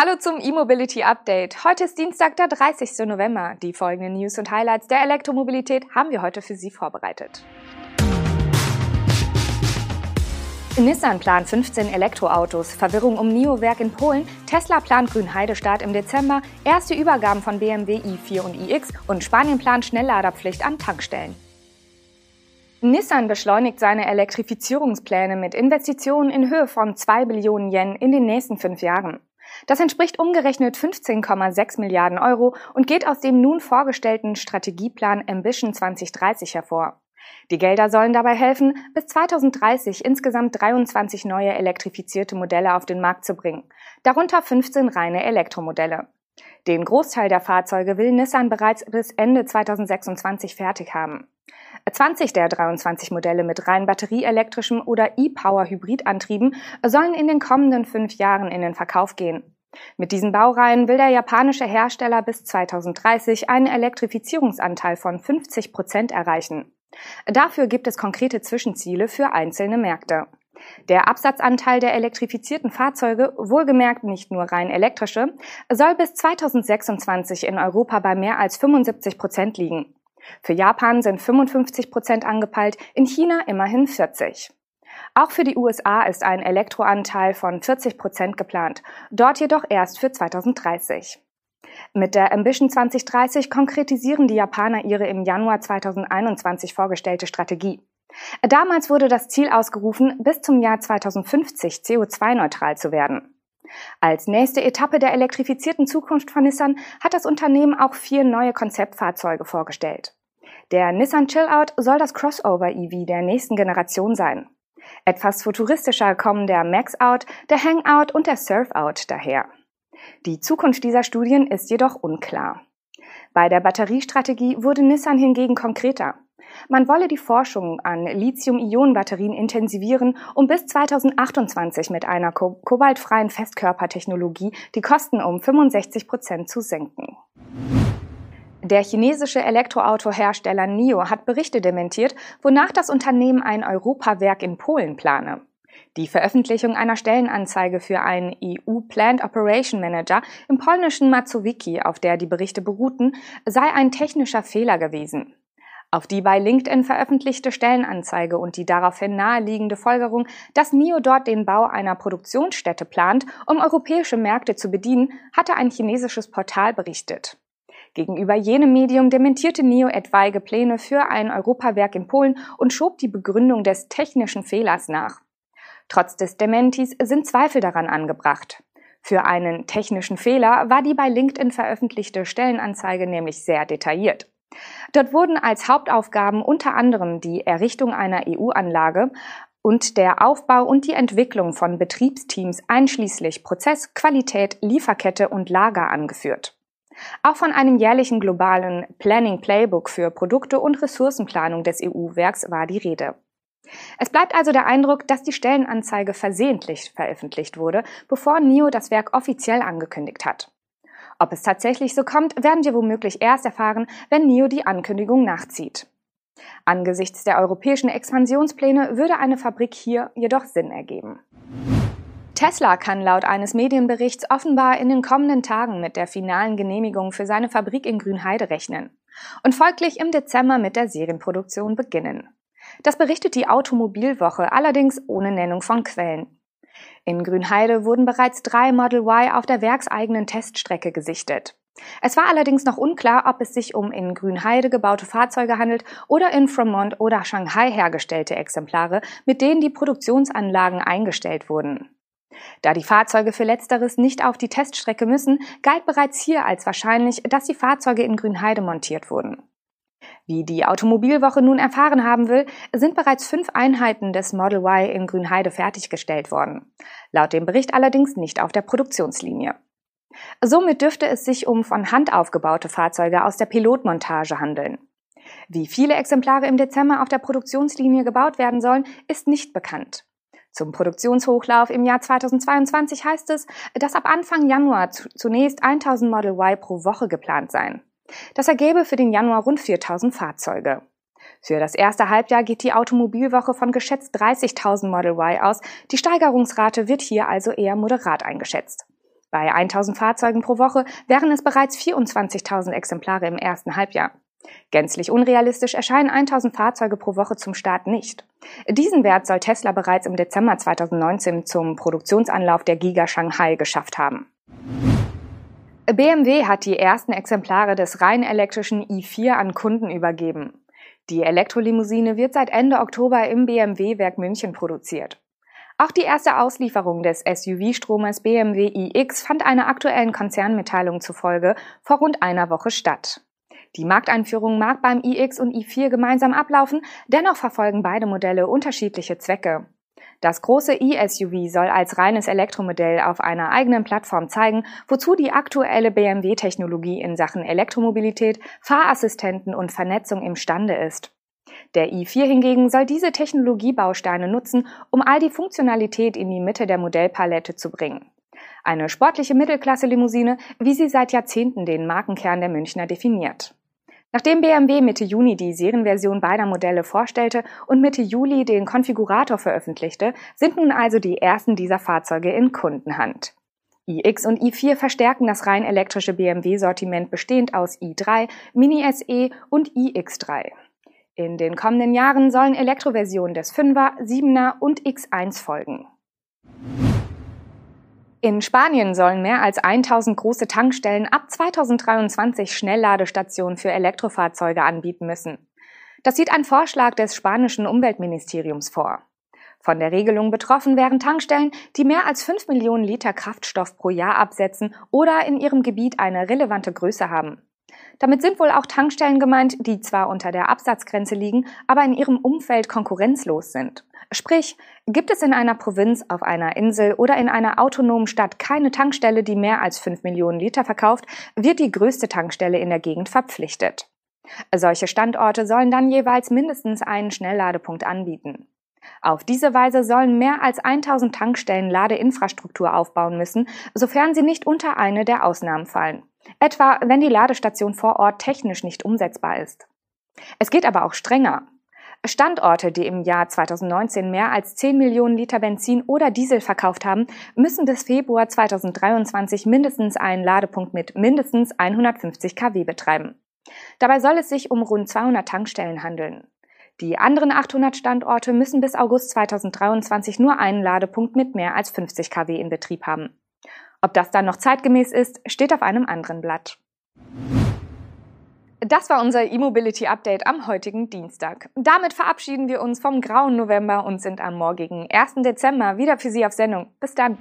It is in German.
Hallo zum E-Mobility Update. Heute ist Dienstag, der 30. November. Die folgenden News und Highlights der Elektromobilität haben wir heute für Sie vorbereitet. Nissan plant 15 Elektroautos, Verwirrung um NIO-Werk in Polen, Tesla plant Grünheide-Start im Dezember, erste Übergaben von BMW i4 und iX und Spanien plant Schnellladerpflicht an Tankstellen. Nissan beschleunigt seine Elektrifizierungspläne mit Investitionen in Höhe von 2 Billionen Yen in den nächsten fünf Jahren. Das entspricht umgerechnet 15,6 Milliarden Euro und geht aus dem nun vorgestellten Strategieplan Ambition 2030 hervor. Die Gelder sollen dabei helfen, bis 2030 insgesamt 23 neue elektrifizierte Modelle auf den Markt zu bringen, darunter 15 reine Elektromodelle. Den Großteil der Fahrzeuge will Nissan bereits bis Ende 2026 fertig haben. 20 der 23 Modelle mit rein batterieelektrischem oder E-Power-Hybridantrieben sollen in den kommenden fünf Jahren in den Verkauf gehen. Mit diesen Baureihen will der japanische Hersteller bis 2030 einen Elektrifizierungsanteil von 50 Prozent erreichen. Dafür gibt es konkrete Zwischenziele für einzelne Märkte. Der Absatzanteil der elektrifizierten Fahrzeuge, wohlgemerkt nicht nur rein elektrische, soll bis 2026 in Europa bei mehr als 75 Prozent liegen. Für Japan sind 55 Prozent angepeilt, in China immerhin 40. Auch für die USA ist ein Elektroanteil von 40 Prozent geplant, dort jedoch erst für 2030. Mit der Ambition 2030 konkretisieren die Japaner ihre im Januar 2021 vorgestellte Strategie. Damals wurde das Ziel ausgerufen, bis zum Jahr 2050 CO2-neutral zu werden. Als nächste Etappe der elektrifizierten Zukunft von Nissan hat das Unternehmen auch vier neue Konzeptfahrzeuge vorgestellt. Der Nissan Chill-Out soll das Crossover-EV der nächsten Generation sein. Etwas futuristischer kommen der Max-Out, der Hang-Out und der Surf-Out daher. Die Zukunft dieser Studien ist jedoch unklar. Bei der Batteriestrategie wurde Nissan hingegen konkreter. Man wolle die Forschung an Lithium-Ionen-Batterien intensivieren, um bis 2028 mit einer ko kobaltfreien Festkörpertechnologie die Kosten um 65 Prozent zu senken. Der chinesische Elektroautohersteller NIO hat Berichte dementiert, wonach das Unternehmen ein Europawerk in Polen plane. Die Veröffentlichung einer Stellenanzeige für einen EU Plant Operation Manager im polnischen Mazowiecki, auf der die Berichte beruhten, sei ein technischer Fehler gewesen. Auf die bei LinkedIn veröffentlichte Stellenanzeige und die daraufhin naheliegende Folgerung, dass NIO dort den Bau einer Produktionsstätte plant, um europäische Märkte zu bedienen, hatte ein chinesisches Portal berichtet. Gegenüber jenem Medium dementierte NIO etwaige Pläne für ein Europawerk in Polen und schob die Begründung des technischen Fehlers nach. Trotz des Dementis sind Zweifel daran angebracht. Für einen technischen Fehler war die bei LinkedIn veröffentlichte Stellenanzeige nämlich sehr detailliert. Dort wurden als Hauptaufgaben unter anderem die Errichtung einer EU-Anlage und der Aufbau und die Entwicklung von Betriebsteams einschließlich Prozess, Qualität, Lieferkette und Lager angeführt. Auch von einem jährlichen globalen Planning Playbook für Produkte und Ressourcenplanung des EU-Werks war die Rede. Es bleibt also der Eindruck, dass die Stellenanzeige versehentlich veröffentlicht wurde, bevor NIO das Werk offiziell angekündigt hat. Ob es tatsächlich so kommt, werden wir womöglich erst erfahren, wenn NIO die Ankündigung nachzieht. Angesichts der europäischen Expansionspläne würde eine Fabrik hier jedoch Sinn ergeben. Tesla kann laut eines Medienberichts offenbar in den kommenden Tagen mit der finalen Genehmigung für seine Fabrik in Grünheide rechnen und folglich im Dezember mit der Serienproduktion beginnen. Das berichtet die Automobilwoche allerdings ohne Nennung von Quellen. In Grünheide wurden bereits drei Model Y auf der werkseigenen Teststrecke gesichtet. Es war allerdings noch unklar, ob es sich um in Grünheide gebaute Fahrzeuge handelt oder in Fremont oder Shanghai hergestellte Exemplare, mit denen die Produktionsanlagen eingestellt wurden. Da die Fahrzeuge für letzteres nicht auf die Teststrecke müssen, galt bereits hier als wahrscheinlich, dass die Fahrzeuge in Grünheide montiert wurden. Wie die Automobilwoche nun erfahren haben will, sind bereits fünf Einheiten des Model Y in Grünheide fertiggestellt worden. Laut dem Bericht allerdings nicht auf der Produktionslinie. Somit dürfte es sich um von Hand aufgebaute Fahrzeuge aus der Pilotmontage handeln. Wie viele Exemplare im Dezember auf der Produktionslinie gebaut werden sollen, ist nicht bekannt. Zum Produktionshochlauf im Jahr 2022 heißt es, dass ab Anfang Januar zunächst 1000 Model Y pro Woche geplant seien. Das ergebe für den Januar rund 4000 Fahrzeuge. Für das erste Halbjahr geht die Automobilwoche von geschätzt 30.000 Model Y aus. Die Steigerungsrate wird hier also eher moderat eingeschätzt. Bei 1000 Fahrzeugen pro Woche wären es bereits 24.000 Exemplare im ersten Halbjahr. Gänzlich unrealistisch erscheinen 1000 Fahrzeuge pro Woche zum Start nicht. Diesen Wert soll Tesla bereits im Dezember 2019 zum Produktionsanlauf der Giga Shanghai geschafft haben. BMW hat die ersten Exemplare des rein elektrischen i4 an Kunden übergeben. Die Elektrolimousine wird seit Ende Oktober im BMW-Werk München produziert. Auch die erste Auslieferung des SUV-Stromers BMW iX fand einer aktuellen Konzernmitteilung zufolge vor rund einer Woche statt. Die Markteinführung mag beim iX und i4 gemeinsam ablaufen, dennoch verfolgen beide Modelle unterschiedliche Zwecke. Das große e-SUV soll als reines Elektromodell auf einer eigenen Plattform zeigen, wozu die aktuelle BMW-Technologie in Sachen Elektromobilität, Fahrassistenten und Vernetzung imstande ist. Der i4 hingegen soll diese Technologiebausteine nutzen, um all die Funktionalität in die Mitte der Modellpalette zu bringen. Eine sportliche Mittelklasse-Limousine, wie sie seit Jahrzehnten den Markenkern der Münchner definiert. Nachdem BMW Mitte Juni die Serienversion beider Modelle vorstellte und Mitte Juli den Konfigurator veröffentlichte, sind nun also die ersten dieser Fahrzeuge in Kundenhand. iX und i4 verstärken das rein elektrische BMW-Sortiment bestehend aus i3, Mini SE und iX3. In den kommenden Jahren sollen Elektroversionen des 5er, 7er und X1 folgen. In Spanien sollen mehr als 1000 große Tankstellen ab 2023 Schnellladestationen für Elektrofahrzeuge anbieten müssen. Das sieht ein Vorschlag des spanischen Umweltministeriums vor. Von der Regelung betroffen wären Tankstellen, die mehr als 5 Millionen Liter Kraftstoff pro Jahr absetzen oder in ihrem Gebiet eine relevante Größe haben. Damit sind wohl auch Tankstellen gemeint, die zwar unter der Absatzgrenze liegen, aber in ihrem Umfeld konkurrenzlos sind. Sprich, gibt es in einer Provinz, auf einer Insel oder in einer autonomen Stadt keine Tankstelle, die mehr als 5 Millionen Liter verkauft, wird die größte Tankstelle in der Gegend verpflichtet. Solche Standorte sollen dann jeweils mindestens einen Schnellladepunkt anbieten. Auf diese Weise sollen mehr als 1000 Tankstellen Ladeinfrastruktur aufbauen müssen, sofern sie nicht unter eine der Ausnahmen fallen. Etwa, wenn die Ladestation vor Ort technisch nicht umsetzbar ist. Es geht aber auch strenger. Standorte, die im Jahr 2019 mehr als 10 Millionen Liter Benzin oder Diesel verkauft haben, müssen bis Februar 2023 mindestens einen Ladepunkt mit mindestens 150 kW betreiben. Dabei soll es sich um rund 200 Tankstellen handeln. Die anderen 800 Standorte müssen bis August 2023 nur einen Ladepunkt mit mehr als 50 kW in Betrieb haben. Ob das dann noch zeitgemäß ist, steht auf einem anderen Blatt. Das war unser E-Mobility Update am heutigen Dienstag. Damit verabschieden wir uns vom grauen November und sind am morgigen 1. Dezember wieder für Sie auf Sendung. Bis dann!